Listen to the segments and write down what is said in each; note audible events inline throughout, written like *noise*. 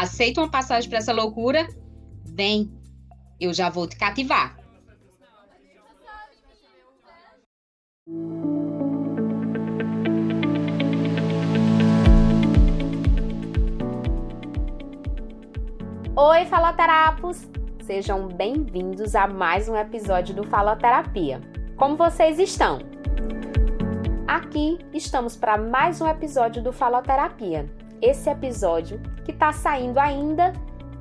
Aceita uma passagem para essa loucura? Vem, eu já vou te cativar. Oi, faloterapos! Sejam bem-vindos a mais um episódio do Faloterapia. Como vocês estão? Aqui estamos para mais um episódio do Faloterapia, esse episódio que está saindo ainda,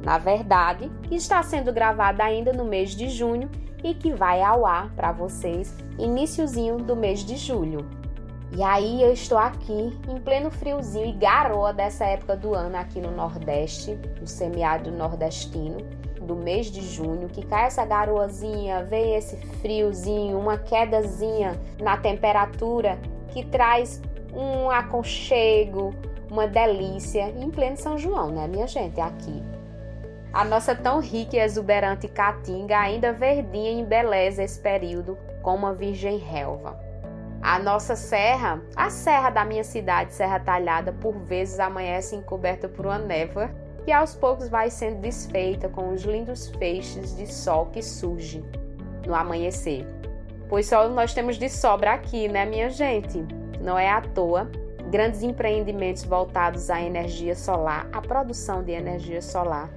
na verdade, que está sendo gravado ainda no mês de junho e que vai ao ar para vocês iníciozinho do mês de julho. E aí eu estou aqui em pleno friozinho e garoa dessa época do ano aqui no Nordeste, no semiárido nordestino, do mês de junho, que cai essa garoazinha, vem esse friozinho, uma quedazinha na temperatura que traz um aconchego, uma delícia em pleno São João, né, minha gente? Aqui. A nossa tão rica e exuberante caatinga ainda verdinha embeleza esse período com uma virgem relva. A nossa serra, a serra da minha cidade, Serra Talhada, por vezes amanhece encoberta por uma névoa que aos poucos vai sendo desfeita com os lindos feixes de sol que surge no amanhecer. Pois sol nós temos de sobra aqui, né, minha gente? Não é à toa grandes empreendimentos voltados à energia solar, à produção de energia solar,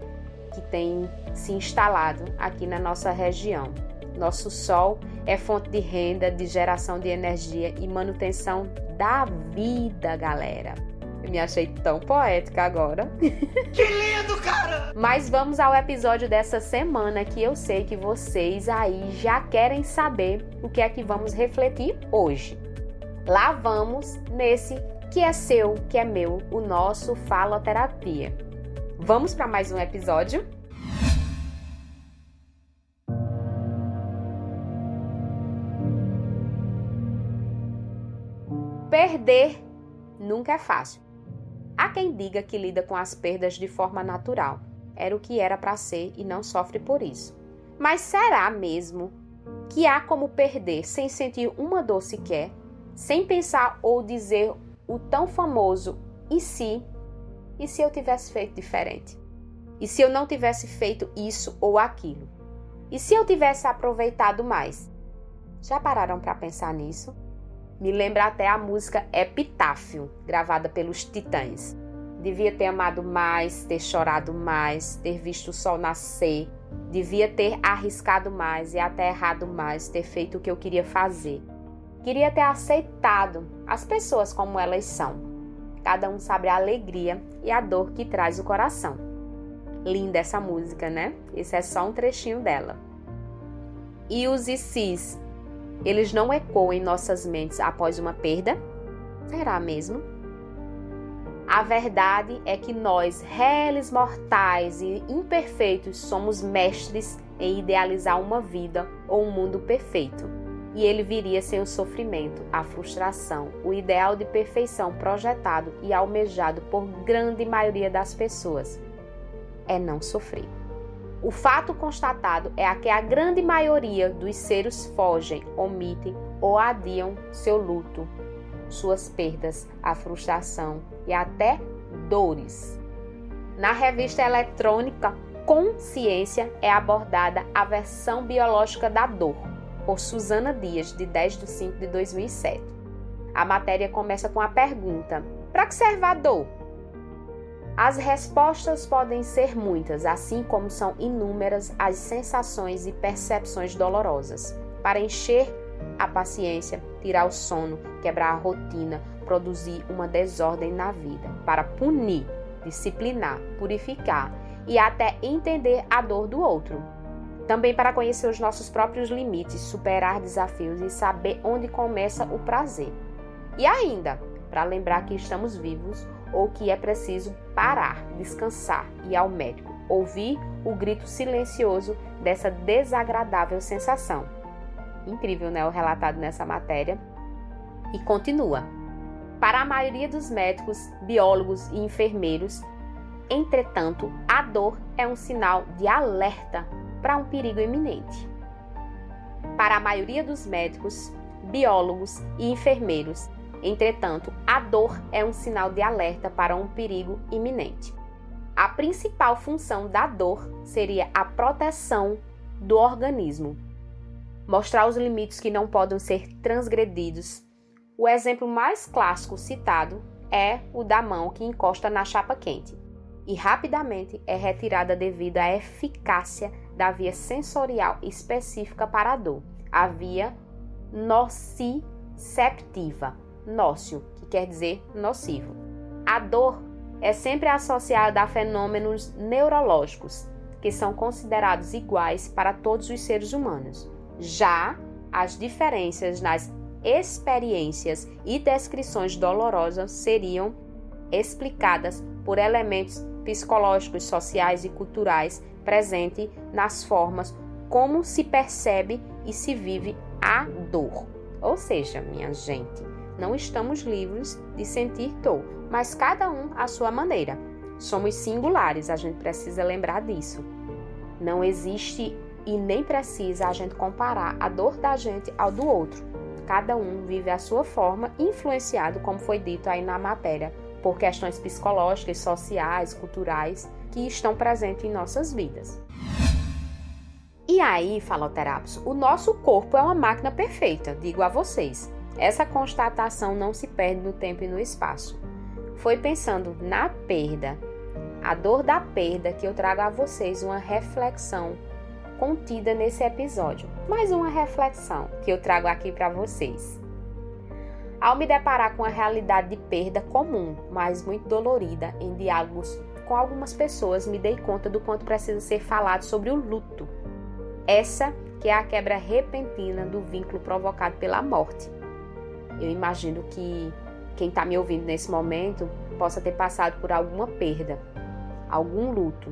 que tem se instalado aqui na nossa região. Nosso sol é fonte de renda, de geração de energia e manutenção da vida, galera. Eu me achei tão poética agora. *laughs* Que lindo, cara! Mas vamos ao episódio dessa semana que eu sei que vocês aí já querem saber o que é que vamos refletir hoje. Lá vamos nesse que é seu, que é meu, o nosso Faloterapia. Vamos para mais um episódio? Perder nunca é fácil. Há quem diga que lida com as perdas de forma natural. Era o que era para ser e não sofre por isso. Mas será mesmo que há como perder sem sentir uma dor sequer, sem pensar ou dizer o tão famoso e se? E se eu tivesse feito diferente? E se eu não tivesse feito isso ou aquilo? E se eu tivesse aproveitado mais? Já pararam para pensar nisso? Me lembra até a música Epitáfio, gravada pelos Titãs. Devia ter amado mais, ter chorado mais, ter visto o sol nascer. Devia ter arriscado mais e até errado mais, ter feito o que eu queria fazer. Queria ter aceitado as pessoas como elas são. Cada um sabe a alegria e a dor que traz o coração. Linda essa música, né? Esse é só um trechinho dela. E os ICs, eles não ecoam em nossas mentes após uma perda? Será mesmo? A verdade é que nós, réis mortais e imperfeitos, somos mestres em idealizar uma vida ou um mundo perfeito e ele viria sem o sofrimento, a frustração, o ideal de perfeição projetado e almejado por grande maioria das pessoas. É não sofrer. O fato constatado é que a grande maioria dos seres fogem, omitem ou adiam seu luto, suas perdas, a frustração e até dores. Na revista eletrônica Consciência é abordada a versão biológica da dor por Susana Dias, de 10 de 5 de 2007. A matéria começa com a pergunta: Para que serve a dor? As respostas podem ser muitas, assim como são inúmeras as sensações e percepções dolorosas. Para encher a paciência, tirar o sono, quebrar a rotina, produzir uma desordem na vida. Para punir, disciplinar, purificar e até entender a dor do outro. Também para conhecer os nossos próprios limites, superar desafios e saber onde começa o prazer. E ainda, para lembrar que estamos vivos ou que é preciso parar, descansar e ir ao médico. ouvir o grito silencioso dessa desagradável sensação. Incrível, né? O relatado nessa matéria. E continua. Para a maioria dos médicos, biólogos e enfermeiros, entretanto, a dor é um sinal de alerta para um perigo iminente. Para a maioria dos médicos, biólogos e enfermeiros, entretanto, a dor é um sinal de alerta para um perigo iminente. A principal função da dor seria a proteção do organismo, mostrar os limites que não podem ser transgredidos. O exemplo mais clássico citado é o da mão que encosta na chapa quente e rapidamente é retirada devido à eficácia da via sensorial específica para a dor, a via nociceptiva, nócio, que quer dizer nocivo. A dor é sempre associada a fenômenos neurológicos, que são considerados iguais para todos os seres humanos. Já as diferenças nas experiências e descrições dolorosas seriam explicadas por elementos psicológicos, sociais e culturais presentes nas formas como se percebe e se vive a dor. Ou seja, minha gente, não estamos livres de sentir dor, mas cada um à sua maneira. Somos singulares, a gente precisa lembrar disso. Não existe e nem precisa a gente comparar a dor da gente ao do outro. Cada um vive a sua forma, influenciado, como foi dito aí na matéria, por questões psicológicas, sociais, culturais que estão presentes em nossas vidas. E aí, faloterapos, o nosso corpo é uma máquina perfeita, digo a vocês. Essa constatação não se perde no tempo e no espaço. Foi pensando na perda, a dor da perda, que eu trago a vocês uma reflexão contida nesse episódio. Mais uma reflexão que eu trago aqui para vocês. Ao me deparar com a realidade de perda comum, mas muito dolorida, em diálogos com algumas pessoas, me dei conta do quanto precisa ser falado sobre o luto. Essa que é a quebra repentina do vínculo provocado pela morte. Eu imagino que quem está me ouvindo nesse momento possa ter passado por alguma perda, algum luto.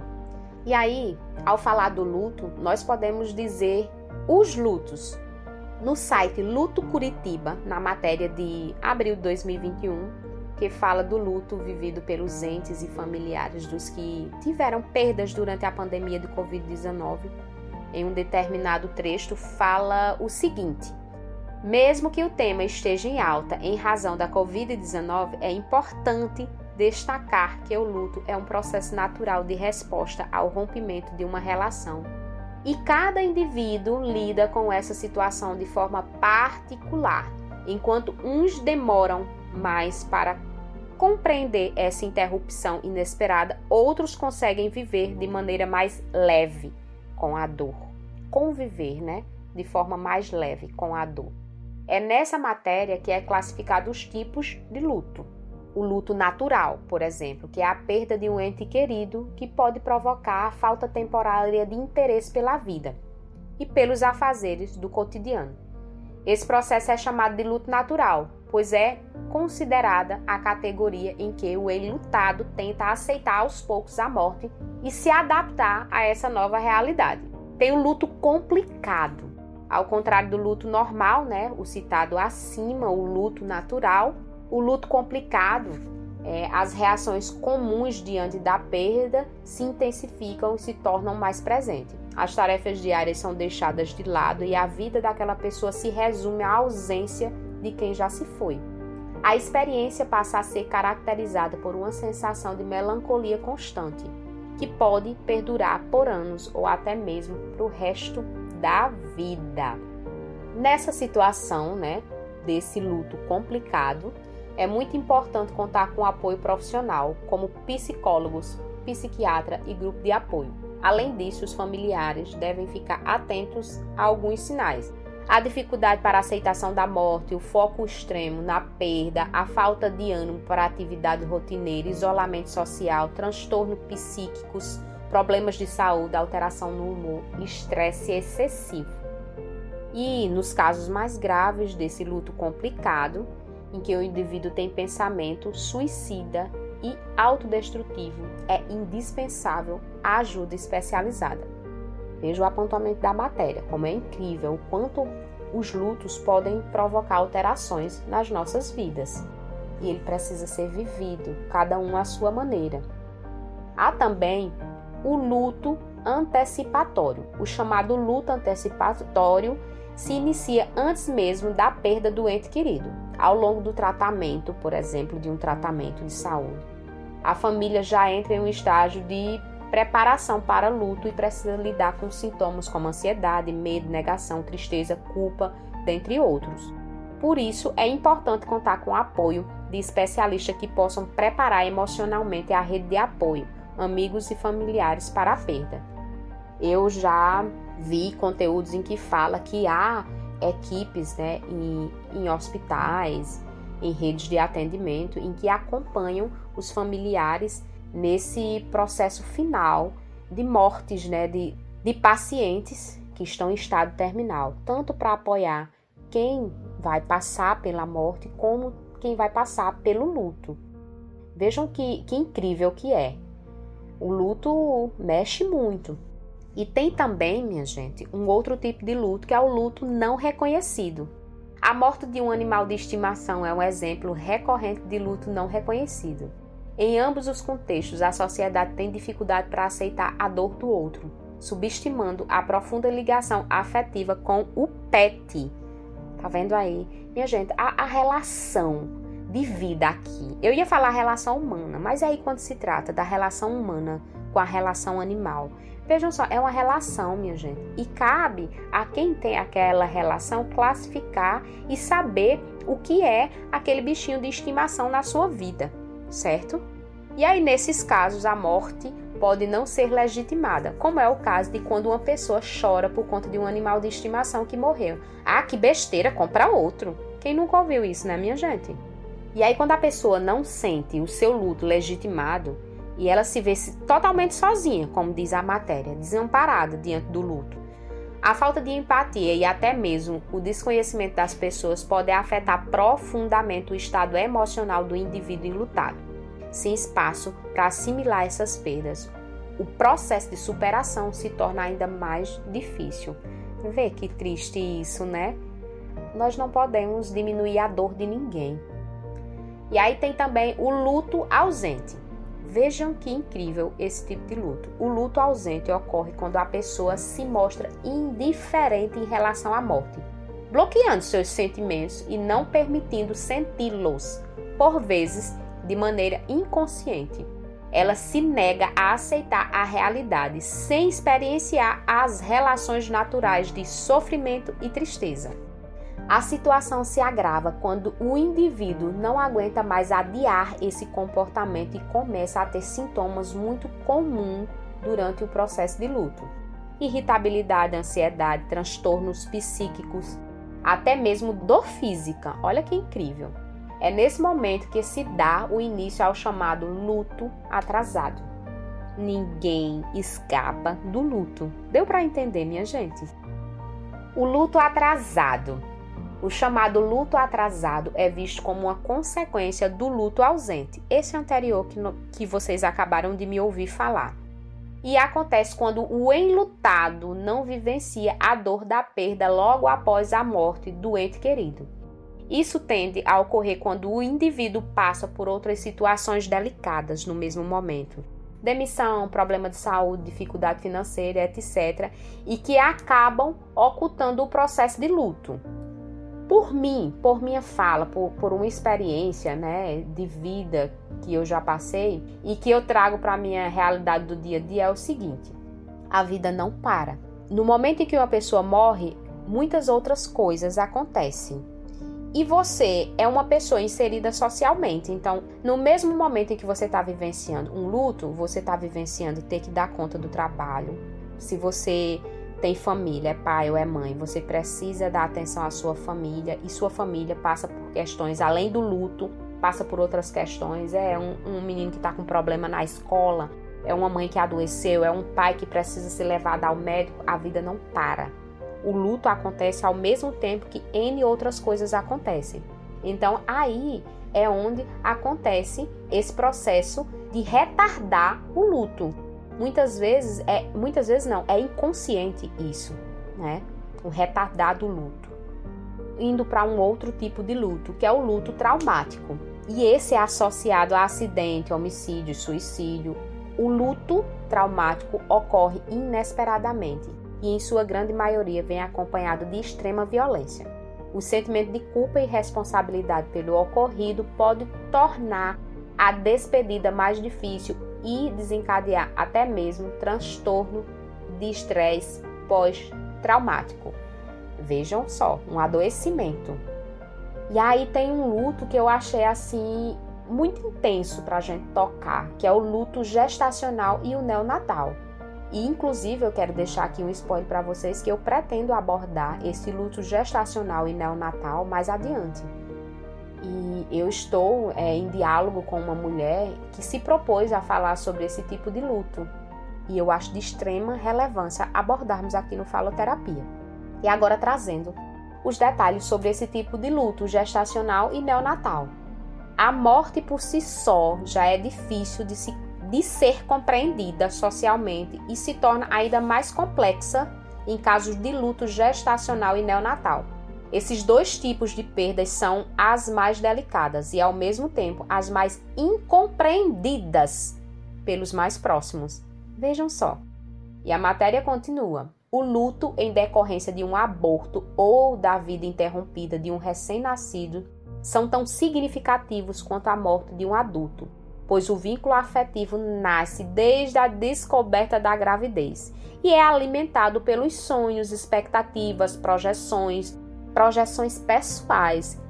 E aí, ao falar do luto, nós podemos dizer os lutos, no site Luto Curitiba, na matéria de abril de 2021, que fala do luto vivido pelos entes e familiares dos que tiveram perdas durante a pandemia de Covid-19. Em um determinado trecho, fala o seguinte: Mesmo que o tema esteja em alta em razão da Covid-19, é importante destacar que o luto é um processo natural de resposta ao rompimento de uma relação e cada indivíduo lida com essa situação de forma particular. Enquanto uns demoram mais para compreender essa interrupção inesperada, outros conseguem viver de maneira mais leve com a dor. Conviver, né? De forma mais leve com a dor. É nessa matéria que é classificado os tipos de luto o luto natural, por exemplo, que é a perda de um ente querido que pode provocar a falta temporária de interesse pela vida e pelos afazeres do cotidiano. Esse processo é chamado de luto natural, pois é considerada a categoria em que o enlutado tenta aceitar aos poucos a morte e se adaptar a essa nova realidade. Tem o luto complicado. Ao contrário do luto normal, né, o citado acima, o luto natural, o luto complicado, é, as reações comuns diante da perda se intensificam e se tornam mais presentes. As tarefas diárias são deixadas de lado e a vida daquela pessoa se resume à ausência de quem já se foi. A experiência passa a ser caracterizada por uma sensação de melancolia constante, que pode perdurar por anos ou até mesmo para o resto da vida. Nessa situação, né, desse luto complicado, é muito importante contar com apoio profissional, como psicólogos, psiquiatra e grupo de apoio. Além disso, os familiares devem ficar atentos a alguns sinais. A dificuldade para a aceitação da morte, o foco extremo na perda, a falta de ânimo para atividade rotineira, isolamento social, transtornos psíquicos, problemas de saúde, alteração no humor, estresse excessivo. E nos casos mais graves desse luto complicado, em que o indivíduo tem pensamento suicida e autodestrutivo, é indispensável a ajuda especializada. Veja o apontamento da matéria, como é incrível o quanto os lutos podem provocar alterações nas nossas vidas. E ele precisa ser vivido, cada um à sua maneira. Há também o luto antecipatório. O chamado luto antecipatório se inicia antes mesmo da perda do ente querido, ao longo do tratamento, por exemplo, de um tratamento de saúde. A família já entra em um estágio de preparação para luto e precisa lidar com sintomas como ansiedade, medo, negação, tristeza, culpa, dentre outros. Por isso, é importante contar com o apoio de especialistas que possam preparar emocionalmente a rede de apoio, amigos e familiares para a perda. Eu já vi conteúdos em que fala que há equipes né, em, em hospitais, em redes de atendimento, em que acompanham os familiares nesse processo final de mortes né, de, de pacientes que estão em estado terminal, tanto para apoiar quem vai passar pela morte, como quem vai passar pelo luto. Vejam que, que incrível que é. O luto mexe muito. E tem também, minha gente, um outro tipo de luto que é o luto não reconhecido. A morte de um animal de estimação é um exemplo recorrente de luto não reconhecido. Em ambos os contextos, a sociedade tem dificuldade para aceitar a dor do outro, subestimando a profunda ligação afetiva com o pet. Tá vendo aí? Minha gente, a, a relação de vida aqui. Eu ia falar relação humana, mas aí quando se trata da relação humana com a relação animal, vejam só, é uma relação, minha gente. E cabe a quem tem aquela relação classificar e saber o que é aquele bichinho de estimação na sua vida certo? E aí, nesses casos, a morte pode não ser legitimada, como é o caso de quando uma pessoa chora por conta de um animal de estimação que morreu. Ah, que besteira, compra outro. Quem nunca ouviu isso, né, minha gente? E aí, quando a pessoa não sente o seu luto legitimado e ela se vê totalmente sozinha, como diz a matéria, desamparada diante do luto, a falta de empatia e até mesmo o desconhecimento das pessoas pode afetar profundamente o estado emocional do indivíduo enlutado, sem espaço para assimilar essas perdas. O processo de superação se torna ainda mais difícil. Vê que triste isso, né? Nós não podemos diminuir a dor de ninguém. E aí tem também o luto ausente. Vejam que incrível esse tipo de luto. O luto ausente ocorre quando a pessoa se mostra indiferente em relação à morte, bloqueando seus sentimentos e não permitindo senti-los, por vezes de maneira inconsciente. Ela se nega a aceitar a realidade sem experienciar as relações naturais de sofrimento e tristeza. A situação se agrava quando o indivíduo não aguenta mais adiar esse comportamento e começa a ter sintomas muito comuns durante o processo de luto: irritabilidade, ansiedade, transtornos psíquicos, até mesmo dor física. Olha que incrível! É nesse momento que se dá o início ao chamado luto atrasado. Ninguém escapa do luto. Deu para entender, minha gente? O luto atrasado o chamado luto atrasado é visto como uma consequência do luto ausente, esse anterior que, no, que vocês acabaram de me ouvir falar. E acontece quando o enlutado não vivencia a dor da perda logo após a morte do ente querido. Isso tende a ocorrer quando o indivíduo passa por outras situações delicadas no mesmo momento. Demissão, problema de saúde, dificuldade financeira, etc., e que acabam ocultando o processo de luto por mim, por minha fala, por, por uma experiência né, de vida que eu já passei e que eu trago para a minha realidade do dia a dia é o seguinte: a vida não para. No momento em que uma pessoa morre, muitas outras coisas acontecem. E você é uma pessoa inserida socialmente, então, no mesmo momento em que você está vivenciando um luto, você está vivenciando ter que dar conta do trabalho. Se você tem família, é pai ou é mãe, você precisa dar atenção à sua família e sua família passa por questões além do luto, passa por outras questões. É um, um menino que está com problema na escola, é uma mãe que adoeceu, é um pai que precisa ser levado ao médico. A vida não para. O luto acontece ao mesmo tempo que N outras coisas acontecem. Então aí é onde acontece esse processo de retardar o luto. Muitas vezes é, muitas vezes não, é inconsciente isso, né? O retardar do luto. Indo para um outro tipo de luto, que é o luto traumático. E esse é associado a acidente, homicídio, suicídio. O luto traumático ocorre inesperadamente e, em sua grande maioria, vem acompanhado de extrema violência. O sentimento de culpa e responsabilidade pelo ocorrido pode tornar a despedida mais difícil e desencadear até mesmo transtorno de estresse pós-traumático. Vejam só, um adoecimento. E aí tem um luto que eu achei assim muito intenso para a gente tocar, que é o luto gestacional e o neonatal. E inclusive eu quero deixar aqui um spoiler para vocês que eu pretendo abordar esse luto gestacional e neonatal mais adiante. E eu estou é, em diálogo com uma mulher que se propôs a falar sobre esse tipo de luto. E eu acho de extrema relevância abordarmos aqui no Faloterapia. E agora trazendo os detalhes sobre esse tipo de luto gestacional e neonatal. A morte por si só já é difícil de, se, de ser compreendida socialmente e se torna ainda mais complexa em casos de luto gestacional e neonatal. Esses dois tipos de perdas são as mais delicadas e, ao mesmo tempo, as mais incompreendidas pelos mais próximos. Vejam só. E a matéria continua. O luto em decorrência de um aborto ou da vida interrompida de um recém-nascido são tão significativos quanto a morte de um adulto, pois o vínculo afetivo nasce desde a descoberta da gravidez e é alimentado pelos sonhos, expectativas, projeções, projeções pessoais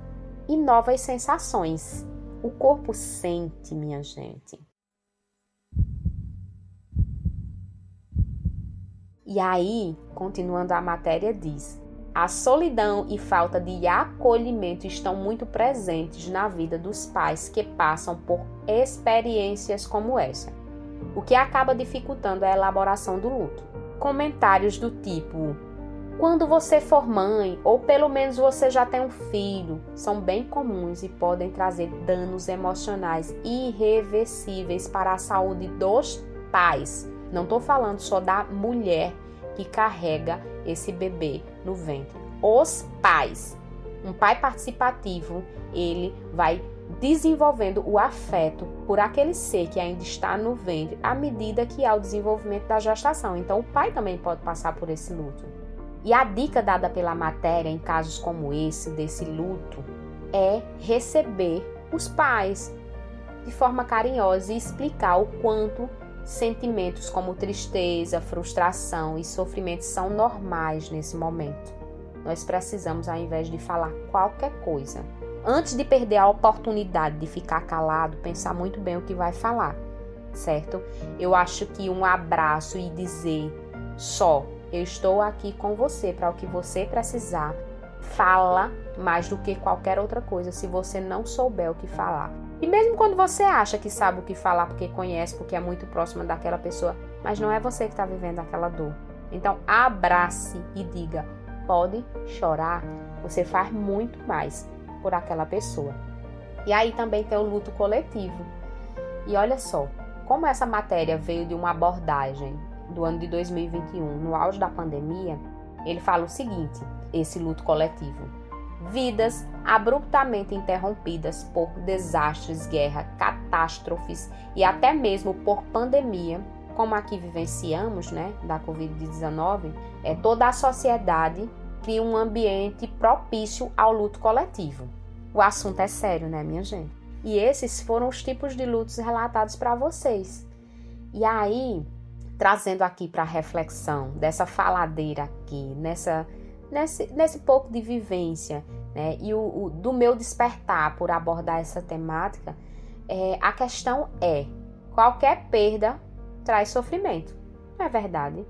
e novas sensações. O corpo sente, minha gente. E aí, continuando a matéria, diz: a solidão e falta de acolhimento estão muito presentes na vida dos pais que passam por experiências como essa, o que acaba dificultando a elaboração do luto. Comentários do tipo: quando você for mãe, ou pelo menos você já tem um filho, são bem comuns e podem trazer danos emocionais irreversíveis para a saúde dos pais não estou falando só da mulher que carrega esse bebê no ventre. Os pais. Um pai participativo, ele vai desenvolvendo o afeto por aquele ser que ainda está no ventre à medida que há o desenvolvimento da gestação. Então, o pai também pode passar por esse luto. E a dica dada pela matéria em casos como esse, desse luto, é receber os pais de forma carinhosa e explicar o quanto Sentimentos como tristeza, frustração e sofrimento são normais nesse momento. Nós precisamos, ao invés de falar qualquer coisa, antes de perder a oportunidade de ficar calado, pensar muito bem o que vai falar, certo? Eu acho que um abraço e dizer só, eu estou aqui com você para o que você precisar, fala mais do que qualquer outra coisa se você não souber o que falar. E mesmo quando você acha que sabe o que falar porque conhece, porque é muito próxima daquela pessoa, mas não é você que está vivendo aquela dor. Então, abrace e diga: pode chorar, você faz muito mais por aquela pessoa. E aí também tem o luto coletivo. E olha só, como essa matéria veio de uma abordagem do ano de 2021, no auge da pandemia, ele fala o seguinte: esse luto coletivo vidas abruptamente interrompidas por desastres, guerra, catástrofes e até mesmo por pandemia, como aqui vivenciamos, né, da Covid-19, é toda a sociedade cria um ambiente propício ao luto coletivo. O assunto é sério, né, minha gente? E esses foram os tipos de lutos relatados para vocês. E aí, trazendo aqui para reflexão dessa faladeira aqui, nessa nesse, nesse pouco de vivência né, e o, o, do meu despertar por abordar essa temática, é, a questão é: qualquer perda traz sofrimento, não é verdade?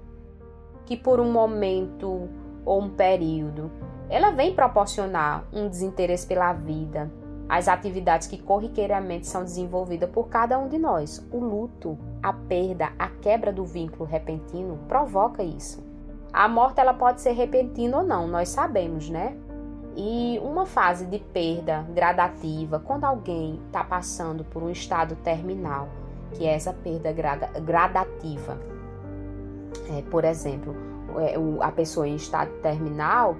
Que por um momento ou um período ela vem proporcionar um desinteresse pela vida, as atividades que corriqueiramente são desenvolvidas por cada um de nós. O luto, a perda, a quebra do vínculo repentino provoca isso. A morte ela pode ser repentina ou não, nós sabemos, né? E uma fase de perda gradativa, quando alguém está passando por um estado terminal, que é essa perda gradativa. É, por exemplo, é, a pessoa em estado terminal,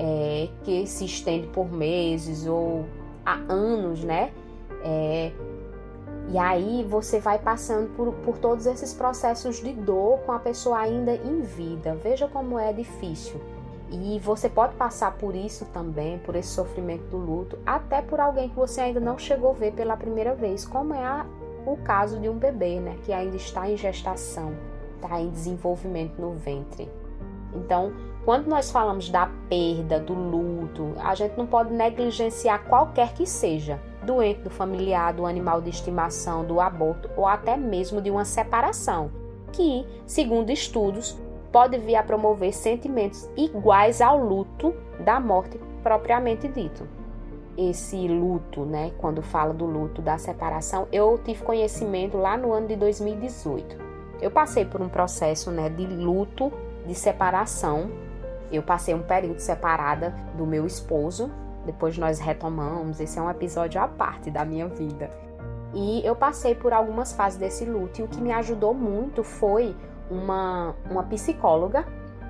é, que se estende por meses ou há anos, né? É, e aí você vai passando por, por todos esses processos de dor com a pessoa ainda em vida. Veja como é difícil. E você pode passar por isso também, por esse sofrimento do luto, até por alguém que você ainda não chegou a ver pela primeira vez, como é a, o caso de um bebê, né, que ainda está em gestação, está em desenvolvimento no ventre. Então, quando nós falamos da perda, do luto, a gente não pode negligenciar qualquer que seja, doente do familiar, do animal de estimação, do aborto ou até mesmo de uma separação, que, segundo estudos, pode vir a promover sentimentos iguais ao luto da morte propriamente dito. Esse luto, né, quando fala do luto da separação, eu tive conhecimento lá no ano de 2018. Eu passei por um processo, né, de luto de separação. Eu passei um período separada do meu esposo, depois nós retomamos. Esse é um episódio à parte da minha vida. E eu passei por algumas fases desse luto e o que me ajudou muito foi uma, uma psicóloga,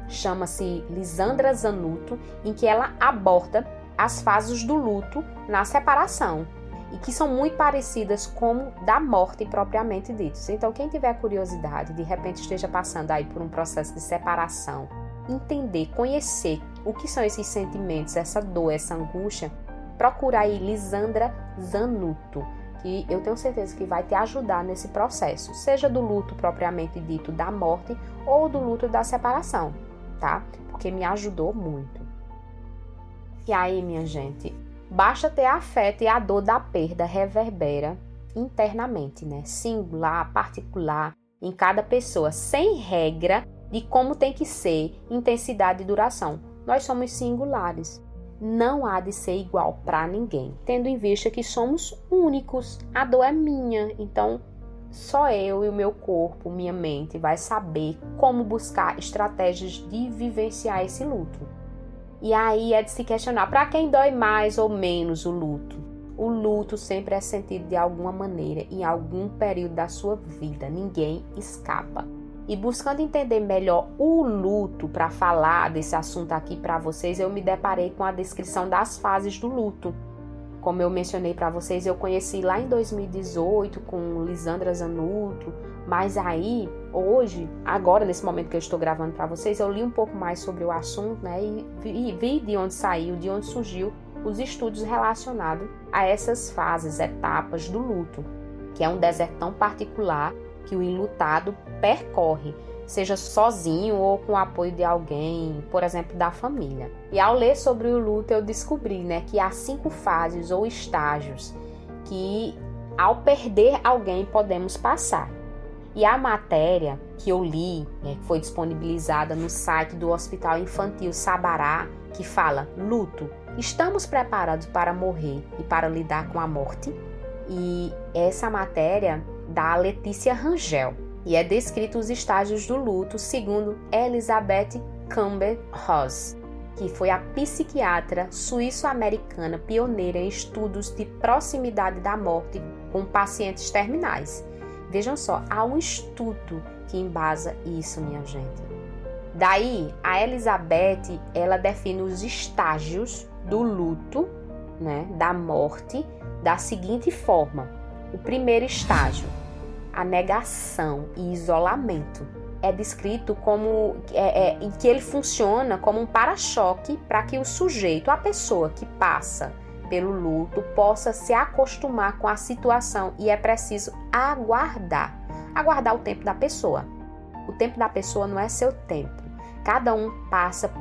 chama-se Lisandra Zanuto, em que ela aborda as fases do luto na separação e que são muito parecidas com da morte propriamente ditas. Então, quem tiver curiosidade, de repente esteja passando aí por um processo de separação, entender, conhecer o que são esses sentimentos, essa dor, essa angústia, procura aí Lisandra Zanuto, que eu tenho certeza que vai te ajudar nesse processo, seja do luto propriamente dito da morte ou do luto da separação, tá? Porque me ajudou muito. E aí, minha gente, basta ter afeto e a dor da perda reverbera internamente, né? Singular, particular, em cada pessoa, sem regra de como tem que ser intensidade e duração. Nós somos singulares não há de ser igual para ninguém, tendo em vista que somos únicos. A dor é minha, então só eu e o meu corpo, minha mente vai saber como buscar estratégias de vivenciar esse luto. E aí é de se questionar para quem dói mais ou menos o luto. O luto sempre é sentido de alguma maneira em algum período da sua vida, ninguém escapa e buscando entender melhor o luto para falar desse assunto aqui para vocês, eu me deparei com a descrição das fases do luto. Como eu mencionei para vocês, eu conheci lá em 2018 com Lisandra Zanuto, mas aí, hoje, agora nesse momento que eu estou gravando para vocês, eu li um pouco mais sobre o assunto, né, e vi, vi de onde saiu, de onde surgiu os estudos relacionados a essas fases, etapas do luto, que é um deserto tão particular que o enlutado percorre, seja sozinho ou com o apoio de alguém, por exemplo, da família. E ao ler sobre o luto, eu descobri né, que há cinco fases ou estágios que, ao perder alguém, podemos passar. E a matéria que eu li, né, que foi disponibilizada no site do Hospital Infantil Sabará, que fala: Luto, estamos preparados para morrer e para lidar com a morte? E essa matéria da Letícia Rangel e é descrito os estágios do luto segundo Elizabeth Campbell Ross, que foi a psiquiatra suíço-americana pioneira em estudos de proximidade da morte com pacientes terminais. Vejam só, há um estudo que embasa isso, minha gente. Daí, a Elizabeth, ela define os estágios do luto, né, da morte, da seguinte forma: o primeiro estágio, a negação e isolamento. É descrito como é, é, em que ele funciona como um para-choque para que o sujeito, a pessoa que passa pelo luto, possa se acostumar com a situação e é preciso aguardar aguardar o tempo da pessoa. O tempo da pessoa não é seu tempo. Cada um passa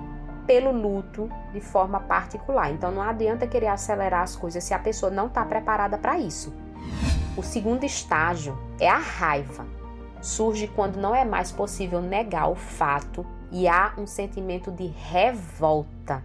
pelo luto de forma particular. Então não adianta querer acelerar as coisas se a pessoa não está preparada para isso. O segundo estágio é a raiva. Surge quando não é mais possível negar o fato e há um sentimento de revolta.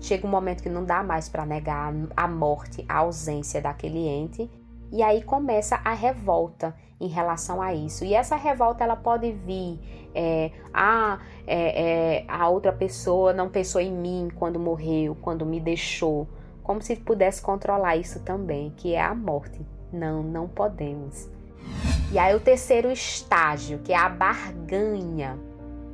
Chega um momento que não dá mais para negar a morte, a ausência daquele ente, e aí começa a revolta, em relação a isso. E essa revolta ela pode vir, é, ah, é, é, a outra pessoa não pensou em mim quando morreu, quando me deixou, como se pudesse controlar isso também, que é a morte. Não, não podemos. E aí o terceiro estágio, que é a barganha.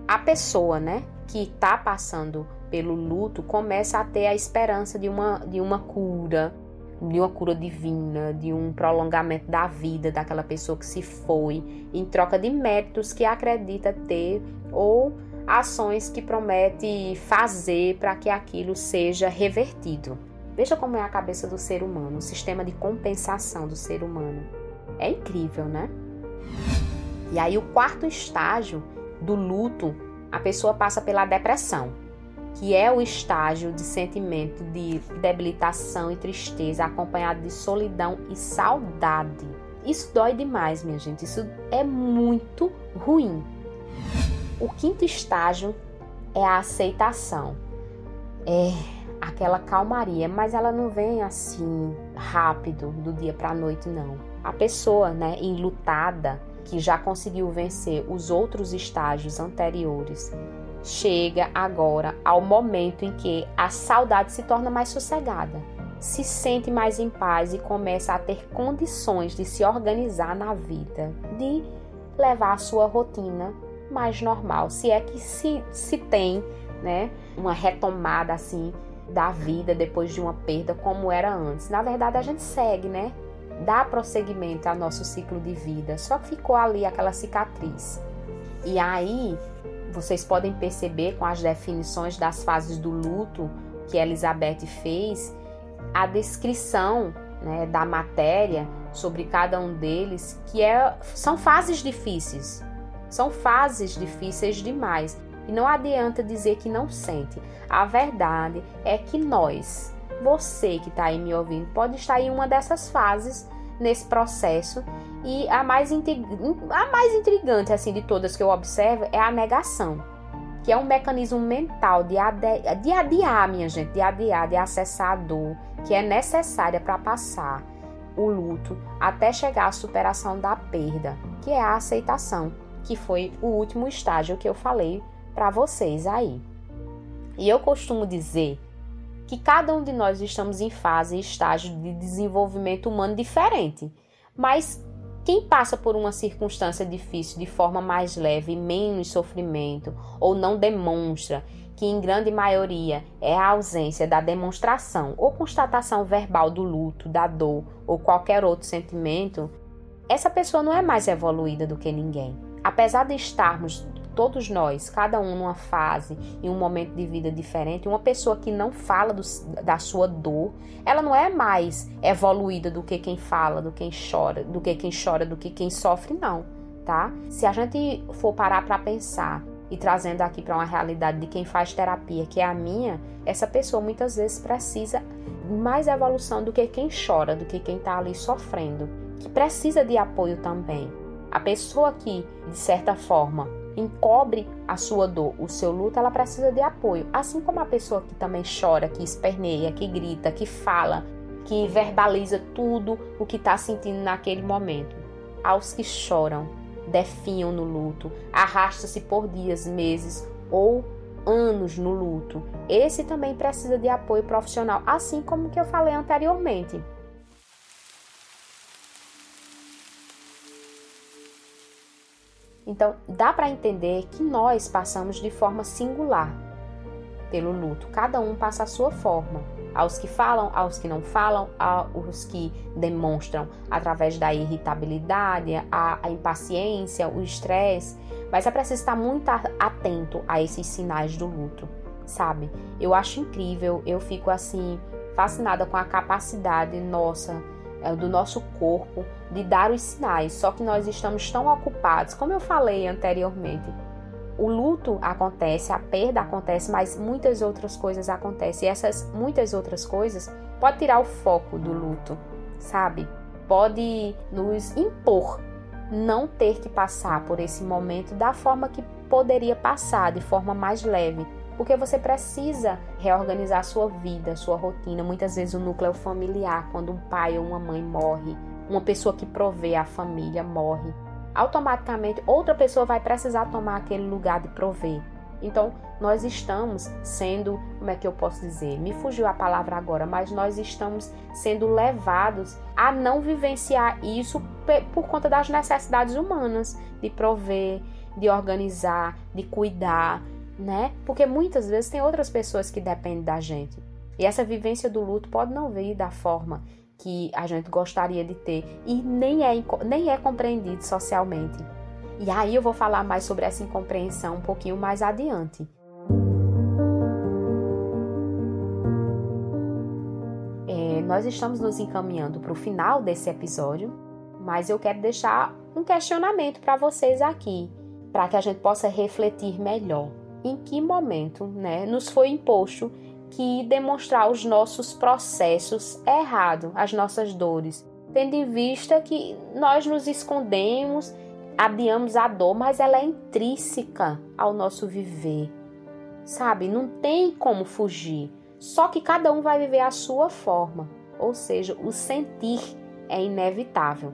A pessoa, né, que está passando pelo luto, começa a ter a esperança de uma, de uma cura, de uma cura divina, de um prolongamento da vida daquela pessoa que se foi, em troca de méritos que acredita ter ou ações que promete fazer para que aquilo seja revertido. Veja como é a cabeça do ser humano, o sistema de compensação do ser humano. É incrível, né? E aí, o quarto estágio do luto, a pessoa passa pela depressão que é o estágio de sentimento de debilitação e tristeza, acompanhado de solidão e saudade. Isso dói demais, minha gente. Isso é muito ruim. O quinto estágio é a aceitação. É aquela calmaria, mas ela não vem assim rápido do dia para a noite não. A pessoa, né, enlutada, que já conseguiu vencer os outros estágios anteriores, chega agora ao momento em que a saudade se torna mais sossegada, se sente mais em paz e começa a ter condições de se organizar na vida, de levar a sua rotina mais normal, se é que se, se tem, né, uma retomada assim da vida depois de uma perda como era antes. Na verdade, a gente segue, né? Dá prosseguimento ao nosso ciclo de vida, só que ficou ali aquela cicatriz. E aí, vocês podem perceber com as definições das fases do luto que Elizabeth fez, a descrição né, da matéria sobre cada um deles, que é, são fases difíceis. São fases difíceis demais. E não adianta dizer que não sente. A verdade é que nós, você que está aí me ouvindo, pode estar em uma dessas fases nesse processo e a mais, a mais intrigante assim de todas que eu observo é a negação, que é um mecanismo mental de, de adiar, minha gente, de adiar, de acessar a dor que é necessária para passar o luto até chegar à superação da perda, que é a aceitação, que foi o último estágio que eu falei para vocês aí. E eu costumo dizer que cada um de nós estamos em fase e estágio de desenvolvimento humano diferente, mas quem passa por uma circunstância difícil de forma mais leve, menos sofrimento, ou não demonstra, que em grande maioria é a ausência da demonstração ou constatação verbal do luto, da dor ou qualquer outro sentimento, essa pessoa não é mais evoluída do que ninguém. Apesar de estarmos todos nós, cada um numa fase, em um momento de vida diferente, uma pessoa que não fala do, da sua dor, ela não é mais evoluída do que quem fala, do quem chora, do que quem chora, do que quem sofre, não, tá? Se a gente for parar para pensar e trazendo aqui para uma realidade de quem faz terapia, que é a minha, essa pessoa muitas vezes precisa mais evolução do que quem chora, do que quem está ali sofrendo, que precisa de apoio também. A pessoa que, de certa forma, encobre a sua dor, o seu luto, ela precisa de apoio. Assim como a pessoa que também chora, que esperneia, que grita, que fala, que verbaliza tudo o que está sentindo naquele momento. Aos que choram, definham no luto, arrasta-se por dias, meses ou anos no luto. Esse também precisa de apoio profissional, assim como que eu falei anteriormente. Então, dá para entender que nós passamos de forma singular pelo luto. Cada um passa a sua forma. Aos que falam, aos que não falam, aos que demonstram através da irritabilidade, a, a impaciência, o estresse. Mas é preciso estar muito atento a esses sinais do luto, sabe? Eu acho incrível, eu fico assim, fascinada com a capacidade nossa do nosso corpo de dar os sinais, só que nós estamos tão ocupados, como eu falei anteriormente. O luto acontece, a perda acontece, mas muitas outras coisas acontecem. E essas muitas outras coisas pode tirar o foco do luto, sabe? Pode nos impor não ter que passar por esse momento da forma que poderia passar, de forma mais leve porque você precisa reorganizar sua vida, sua rotina. Muitas vezes o núcleo familiar, quando um pai ou uma mãe morre, uma pessoa que provê a família morre, automaticamente outra pessoa vai precisar tomar aquele lugar de prover. Então, nós estamos sendo, como é que eu posso dizer? Me fugiu a palavra agora, mas nós estamos sendo levados a não vivenciar isso por conta das necessidades humanas, de prover, de organizar, de cuidar, né? Porque muitas vezes tem outras pessoas que dependem da gente. E essa vivência do luto pode não vir da forma que a gente gostaria de ter e nem é, nem é compreendido socialmente. E aí eu vou falar mais sobre essa incompreensão um pouquinho mais adiante. É, nós estamos nos encaminhando para o final desse episódio, mas eu quero deixar um questionamento para vocês aqui, para que a gente possa refletir melhor. Em que momento né, nos foi imposto que demonstrar os nossos processos é errado, as nossas dores, tendo em vista que nós nos escondemos, adiamos a dor, mas ela é intrínseca ao nosso viver. Sabe, não tem como fugir. Só que cada um vai viver a sua forma, ou seja, o sentir é inevitável.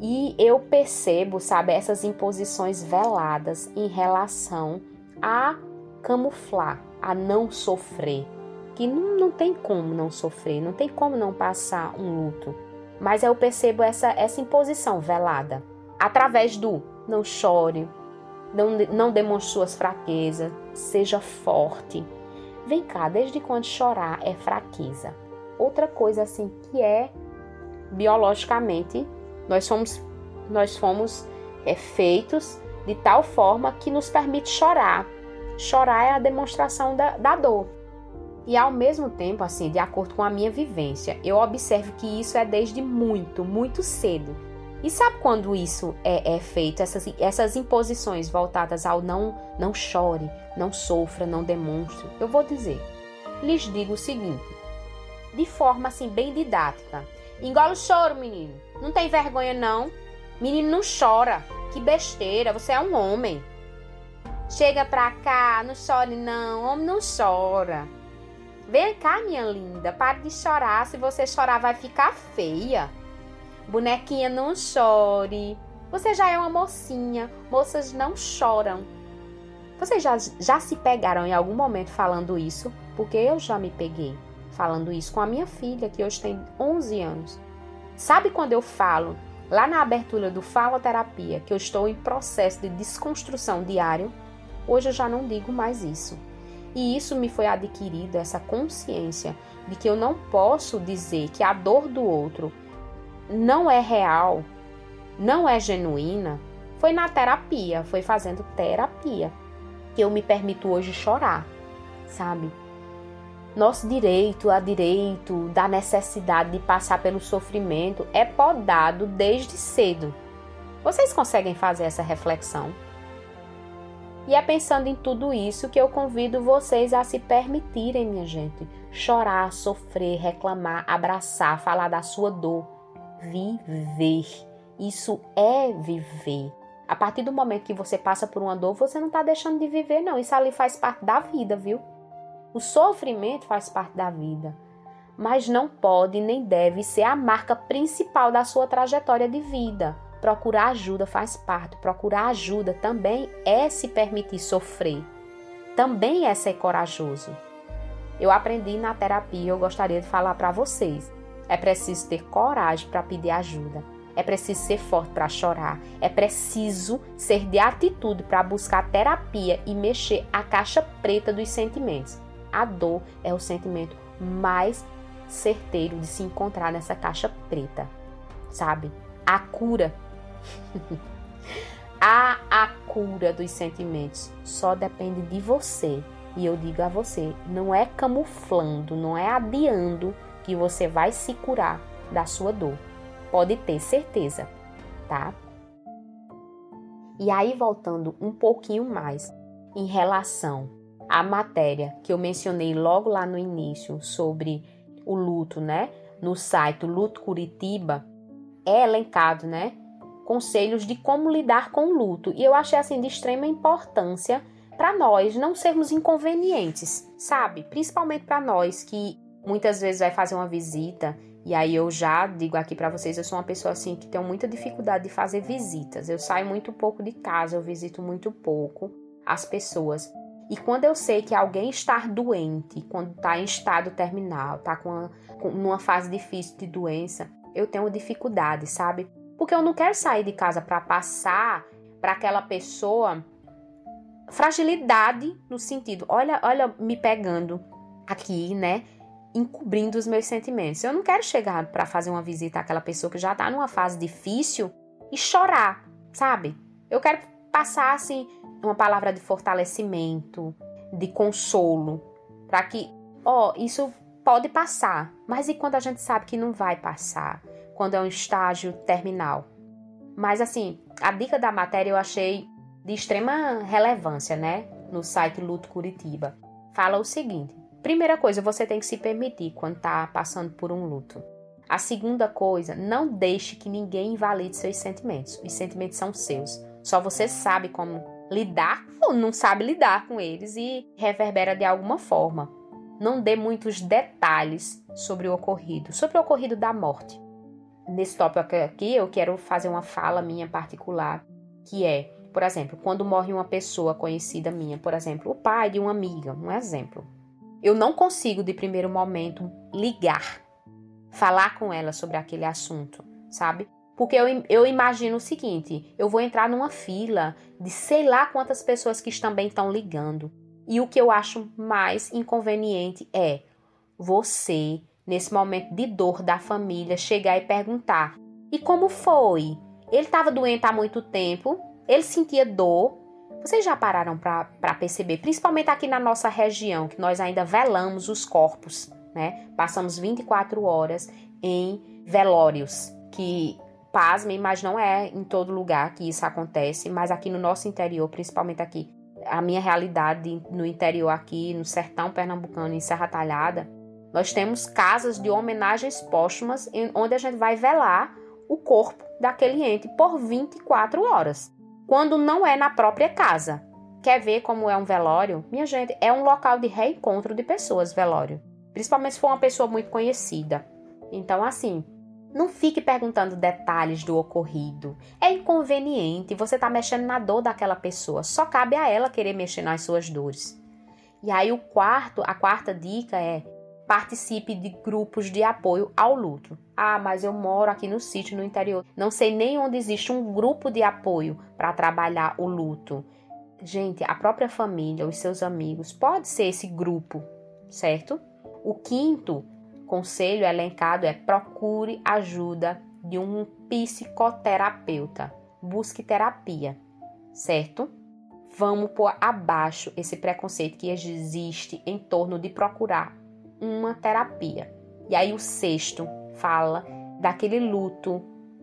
E eu percebo, sabe, essas imposições veladas em relação a camuflar a não sofrer. Que não, não tem como não sofrer, não tem como não passar um luto. Mas eu percebo essa, essa imposição velada através do não chore, não, não demonstre suas fraquezas, seja forte. Vem cá, desde quando chorar é fraqueza? Outra coisa assim que é biologicamente nós somos nós fomos é, feitos de tal forma que nos permite chorar. Chorar é a demonstração da, da dor. E ao mesmo tempo, assim, de acordo com a minha vivência, eu observo que isso é desde muito, muito cedo. E sabe quando isso é, é, feito, essas, essas imposições voltadas ao não, não chore, não sofra, não demonstre? Eu vou dizer, lhes digo o seguinte, de forma assim bem didática. Engole o choro, menino. Não tem vergonha não. Menino não chora. Que besteira, você é um homem. Chega pra cá, não chore não, homem não chora. Vem cá, minha linda, pare de chorar. Se você chorar, vai ficar feia. Bonequinha, não chore. Você já é uma mocinha. Moças não choram. Vocês já, já se pegaram em algum momento falando isso? Porque eu já me peguei falando isso com a minha filha, que hoje tem 11 anos. Sabe quando eu falo, lá na abertura do Faloterapia, que eu estou em processo de desconstrução diário? Hoje eu já não digo mais isso. E isso me foi adquirido, essa consciência de que eu não posso dizer que a dor do outro não é real, não é genuína, foi na terapia, foi fazendo terapia que eu me permito hoje chorar, sabe? Nosso direito a direito da necessidade de passar pelo sofrimento é podado desde cedo. Vocês conseguem fazer essa reflexão? E é pensando em tudo isso que eu convido vocês a se permitirem, minha gente, chorar, sofrer, reclamar, abraçar, falar da sua dor, viver. Isso é viver. A partir do momento que você passa por uma dor, você não está deixando de viver, não. Isso ali faz parte da vida, viu? O sofrimento faz parte da vida, mas não pode nem deve ser a marca principal da sua trajetória de vida. Procurar ajuda faz parte. Procurar ajuda também é se permitir sofrer. Também é ser corajoso. Eu aprendi na terapia, eu gostaria de falar para vocês. É preciso ter coragem para pedir ajuda. É preciso ser forte para chorar. É preciso ser de atitude para buscar terapia e mexer a caixa preta dos sentimentos. A dor é o sentimento mais certeiro de se encontrar nessa caixa preta, sabe? A cura *laughs* a, cura dos sentimentos só depende de você. E eu digo a você, não é camuflando, não é adiando que você vai se curar da sua dor. Pode ter certeza, tá? E aí voltando um pouquinho mais em relação à matéria que eu mencionei logo lá no início sobre o luto, né? No site Luto Curitiba é elencado, né? conselhos de como lidar com o luto. E eu achei assim de extrema importância para nós não sermos inconvenientes, sabe? Principalmente para nós que muitas vezes vai fazer uma visita E aí eu já digo aqui para vocês, eu sou uma pessoa assim que tem muita dificuldade de fazer visitas. Eu saio muito pouco de casa, eu visito muito pouco as pessoas. E quando eu sei que alguém está doente, quando está em estado terminal, está com, com numa fase difícil de doença, eu tenho dificuldade, sabe? Porque eu não quero sair de casa para passar para aquela pessoa fragilidade no sentido, olha, olha me pegando aqui, né? Encobrindo os meus sentimentos. Eu não quero chegar para fazer uma visita àquela pessoa que já tá numa fase difícil e chorar, sabe? Eu quero passar assim uma palavra de fortalecimento, de consolo, para que, ó, oh, isso pode passar, mas e quando a gente sabe que não vai passar? Quando é um estágio terminal? Mas assim, a dica da matéria eu achei de extrema relevância, né? No site Luto Curitiba. Fala o seguinte: primeira coisa, você tem que se permitir quando está passando por um luto. A segunda coisa, não deixe que ninguém invalide seus sentimentos. Os sentimentos são seus. Só você sabe como lidar ou não sabe lidar com eles e reverbera de alguma forma. Não dê muitos detalhes sobre o ocorrido, sobre o ocorrido da morte. Nesse tópico aqui, eu quero fazer uma fala minha particular, que é por exemplo, quando morre uma pessoa conhecida minha, por exemplo, o pai de uma amiga, um exemplo. Eu não consigo de primeiro momento ligar, falar com ela sobre aquele assunto, sabe? Porque eu, eu imagino o seguinte: eu vou entrar numa fila de sei lá quantas pessoas que também estão ligando. E o que eu acho mais inconveniente é você, nesse momento de dor da família, chegar e perguntar: e como foi? Ele estava doente há muito tempo, ele sentia dor. Vocês já pararam para perceber, principalmente aqui na nossa região, que nós ainda velamos os corpos, né? Passamos 24 horas em velórios, que pasmem, mas não é em todo lugar que isso acontece, mas aqui no nosso interior, principalmente aqui, a minha realidade no interior aqui, no sertão pernambucano, em Serra Talhada, nós temos casas de homenagens póstumas onde a gente vai velar o corpo daquele ente por 24 horas quando não é na própria casa. Quer ver como é um velório? Minha gente, é um local de reencontro de pessoas, velório. Principalmente se for uma pessoa muito conhecida. Então, assim, não fique perguntando detalhes do ocorrido. É inconveniente, você está mexendo na dor daquela pessoa. Só cabe a ela querer mexer nas suas dores. E aí o quarto, a quarta dica é participe de grupos de apoio ao luto. Ah, mas eu moro aqui no sítio, no interior. Não sei nem onde existe um grupo de apoio para trabalhar o luto. Gente, a própria família, os seus amigos, pode ser esse grupo, certo? O quinto conselho elencado é procure ajuda de um psicoterapeuta. Busque terapia, certo? Vamos pôr abaixo esse preconceito que existe em torno de procurar uma terapia. E aí o sexto fala daquele luto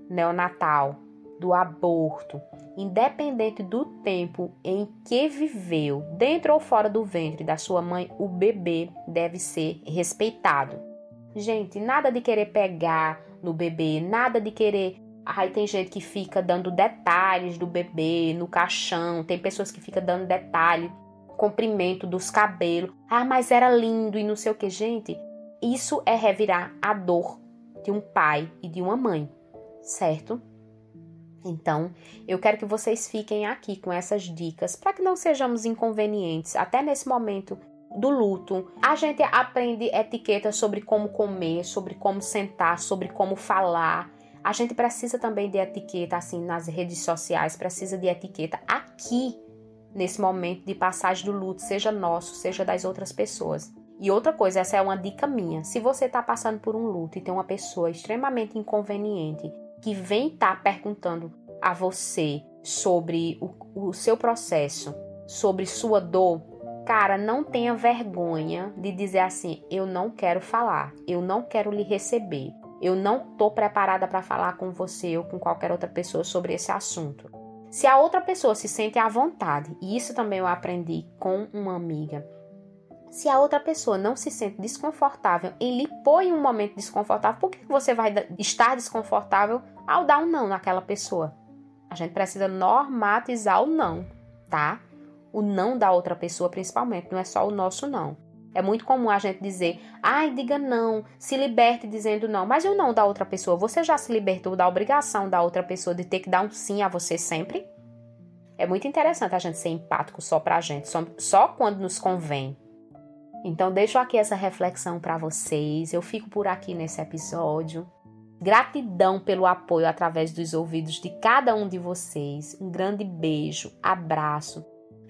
neonatal, do aborto, independente do tempo em que viveu, dentro ou fora do ventre da sua mãe, o bebê deve ser respeitado. Gente, nada de querer pegar no bebê, nada de querer. Ai, tem gente que fica dando detalhes do bebê no caixão, tem pessoas que ficam dando detalhe comprimento dos cabelos. Ah, mas era lindo e não sei o que, gente. Isso é revirar a dor de um pai e de uma mãe, certo? Então, eu quero que vocês fiquem aqui com essas dicas para que não sejamos inconvenientes, até nesse momento do luto. A gente aprende etiquetas sobre como comer, sobre como sentar, sobre como falar. A gente precisa também de etiqueta assim nas redes sociais, precisa de etiqueta aqui nesse momento de passagem do luto, seja nosso, seja das outras pessoas. E outra coisa, essa é uma dica minha. Se você está passando por um luto e tem uma pessoa extremamente inconveniente que vem estar tá perguntando a você sobre o, o seu processo, sobre sua dor, cara, não tenha vergonha de dizer assim: eu não quero falar, eu não quero lhe receber, eu não estou preparada para falar com você ou com qualquer outra pessoa sobre esse assunto. Se a outra pessoa se sente à vontade, e isso também eu aprendi com uma amiga, se a outra pessoa não se sente desconfortável em lhe em um momento desconfortável, por que você vai estar desconfortável ao dar um não naquela pessoa? A gente precisa normatizar o não, tá? O não da outra pessoa, principalmente, não é só o nosso não. É muito comum a gente dizer, ai, diga não, se liberte dizendo não. Mas o não da outra pessoa? Você já se libertou da obrigação da outra pessoa de ter que dar um sim a você sempre? É muito interessante a gente ser empático só pra gente, só, só quando nos convém. Então, deixo aqui essa reflexão para vocês. Eu fico por aqui nesse episódio. Gratidão pelo apoio através dos ouvidos de cada um de vocês. Um grande beijo, abraço.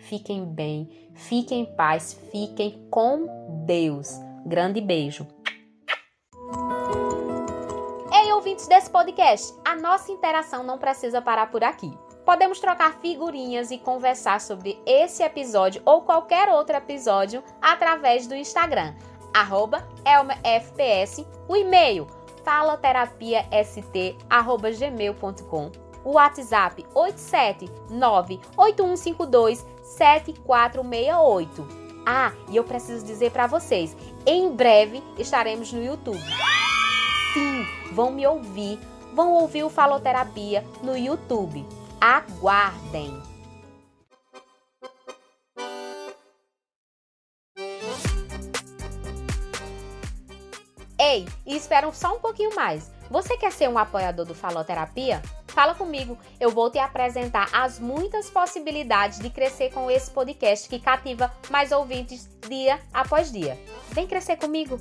Fiquem bem, fiquem em paz, fiquem com Deus. Grande beijo. Ei, ouvintes desse podcast, a nossa interação não precisa parar por aqui. Podemos trocar figurinhas e conversar sobre esse episódio ou qualquer outro episódio através do Instagram, elmafps, o e-mail faloterapiast@gmail.com, o WhatsApp 87981527468. Ah, e eu preciso dizer para vocês, em breve estaremos no YouTube. Sim, vão me ouvir, vão ouvir o Faloterapia no YouTube. Aguardem! Ei, e esperam só um pouquinho mais. Você quer ser um apoiador do Faloterapia? Fala comigo, eu vou te apresentar as muitas possibilidades de crescer com esse podcast que cativa mais ouvintes dia após dia. Vem crescer comigo!